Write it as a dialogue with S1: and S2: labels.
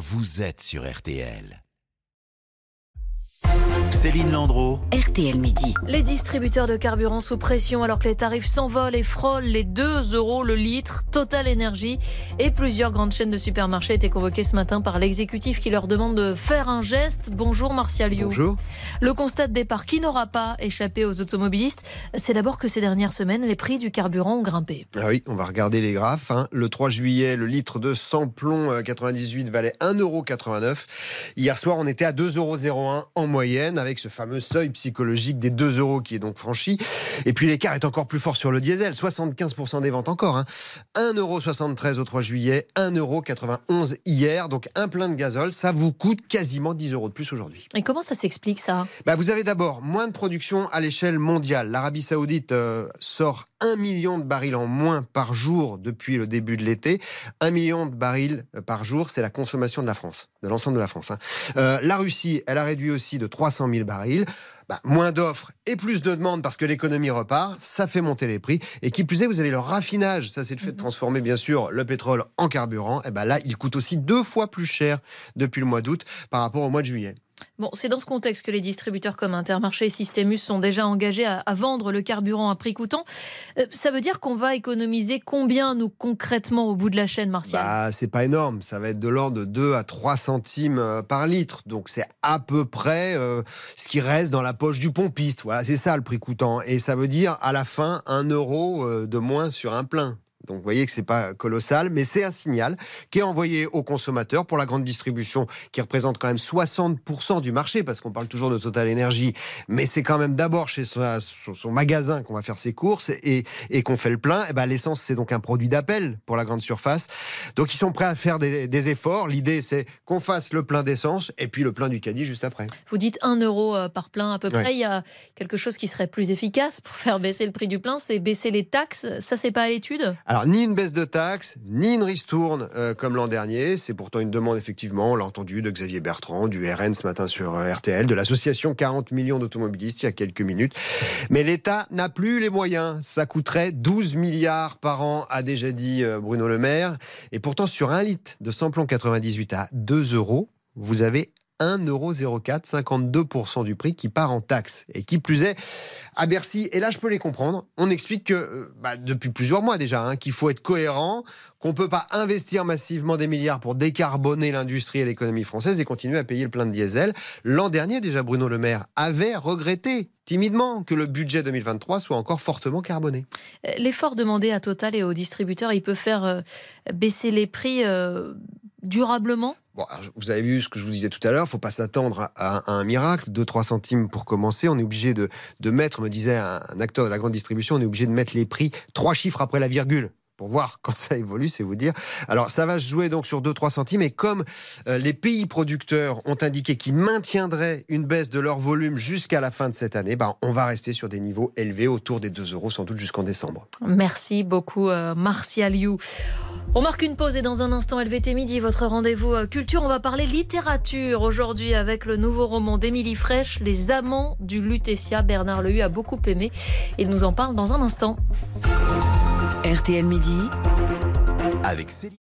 S1: vous êtes sur RTL. Céline Landreau.
S2: RTL Midi.
S3: Les distributeurs de carburant sous pression alors que les tarifs s'envolent et frôlent les 2 euros le litre. Total Énergie et plusieurs grandes chaînes de supermarchés étaient convoquées ce matin par l'exécutif qui leur demande de faire un geste. Bonjour Martial You.
S4: Bonjour.
S3: Le constat de départ qui n'aura pas échappé aux automobilistes, c'est d'abord que ces dernières semaines, les prix du carburant ont grimpé.
S4: Ah oui, on va regarder les graphes. hein. Le 3 juillet, le litre de samplon euh, 98 valait 1,89€. Hier soir, on était à 2,01€ en moyenne, avec ce fameux seuil psychologique des 2 euros qui est donc franchi. Et puis l'écart est encore plus fort sur le diesel, 75% des ventes encore. Hein. 1,73€ au 3 juillet, 1,91€ hier. Donc un plein de gazole, ça vous coûte quasiment 10 euros de plus aujourd'hui.
S3: Et comment ça s'explique ça?
S4: Bah, vous avez d'abord moins de production à l'échelle mondiale. L'Arabie Saoudite euh, sort 1 million de barils en moins par jour depuis le début de l'été. 1 million de barils euh, par jour, c'est la consommation de la France, de l'ensemble de la France. hein. Euh, la Russie, elle a réduit aussi de 300 000 barils. Bah, moins d'offres et plus de demandes parce que l'économie repart, ça fait monter les prix. Et qui plus est, vous avez le raffinage. Ça, c'est le fait de transformer, bien sûr, le pétrole en carburant. Et ben là, il coûte aussi deux fois plus cher depuis le mois d'août par rapport au mois de juillet.
S3: Bon, c'est dans ce contexte que les distributeurs comme Intermarché et Systemus sont déjà engagés à, vendre le carburant à prix coûtant. Euh, ça veut dire qu'on va économiser combien, nous, concrètement, au bout de la chaîne, Martial?
S4: Bah, c'est pas énorme. Ça va être de l'ordre de 2 à 3 centimes euh, par litre. Donc, c'est à peu près euh, ce qui reste dans la poche du pompiste. Voilà, c'est ça le prix coûtant. Et ça veut dire, à la fin, 1 euro de moins sur un plein. Donc, vous voyez que c'est pas colossal, mais c'est un signal qui est envoyé aux consommateurs pour la grande distribution, qui représente quand même 60% du marché, parce qu'on parle toujours de Total Énergie, mais c'est quand même d'abord chez son, magasin qu'on va faire ses courses et, et qu'on fait le plein. Et ben, l'essence, c'est donc un produit d'appel pour la grande surface. Donc, ils sont prêts à faire des, des efforts. L'idée, c'est qu'on fasse le plein d'essence et puis le plein du caddie juste après.
S3: Vous dites 1 euro euh, par plein à peu près.
S4: Ouais.
S3: Il y a quelque chose qui serait plus efficace pour faire baisser le prix du plein, c'est baisser les taxes. Ça, c'est pas à l'étude?
S4: Alors, ni une baisse de taxes, ni une ristourne euh, comme l'an dernier. C'est pourtant une demande, effectivement, on l'a entendu, de Xavier Bertrand, du RN ce matin sur euh, RTL, de l'association 40 millions d'automobilistes il y a quelques minutes. Mais l'État n'a plus les moyens. Ça coûterait 12 milliards par an, a déjà dit euh, Bruno Le Maire. Et pourtant, sur un litre de samplon 98 à 2 euros, vous avez 1,04€, 52% du prix qui part en taxes. Et qui plus est, à Bercy, et là je peux les comprendre, on explique que euh, bah, depuis plusieurs mois déjà, hein, qu'il faut être cohérent, qu'on ne peut pas investir massivement des milliards pour décarboner l'industrie et l'économie française et continuer à payer le plein de diesel. L'an dernier déjà, Bruno Le Maire avait regretté timidement que le budget 2023 soit encore fortement carboné.
S3: L'effort demandé à Total et aux distributeurs, il peut faire euh, baisser les prix euh, durablement?
S4: Vous avez vu ce que je vous disais tout à l'heure, il faut pas s'attendre à, un miracle, 2-3 centimes pour commencer. On est obligé de, de mettre, me disait un, un acteur de la grande distribution, on est obligé de mettre les prix trois chiffres après la virgule pour voir quand ça évolue, c'est vous dire. Alors ça va se jouer donc sur 2-3 centimes et comme euh, les pays producteurs ont indiqué qu'ils maintiendraient une baisse de leur volume jusqu'à la fin de cette année, ben, on va rester sur des niveaux élevés autour des 2 euros sans doute jusqu'en décembre.
S3: Merci beaucoup, euh, Martial You. On marque une pause et dans un instant, LVT Midi, votre rendez-vous euh, culture. On va parler littérature aujourd'hui avec le nouveau roman d'Émilie Fraîche, Les Amants du Lutetia. Bernard Lehu a beaucoup aimé. Il nous en parle dans un instant.
S2: RTL Midi.
S1: Avec Céline.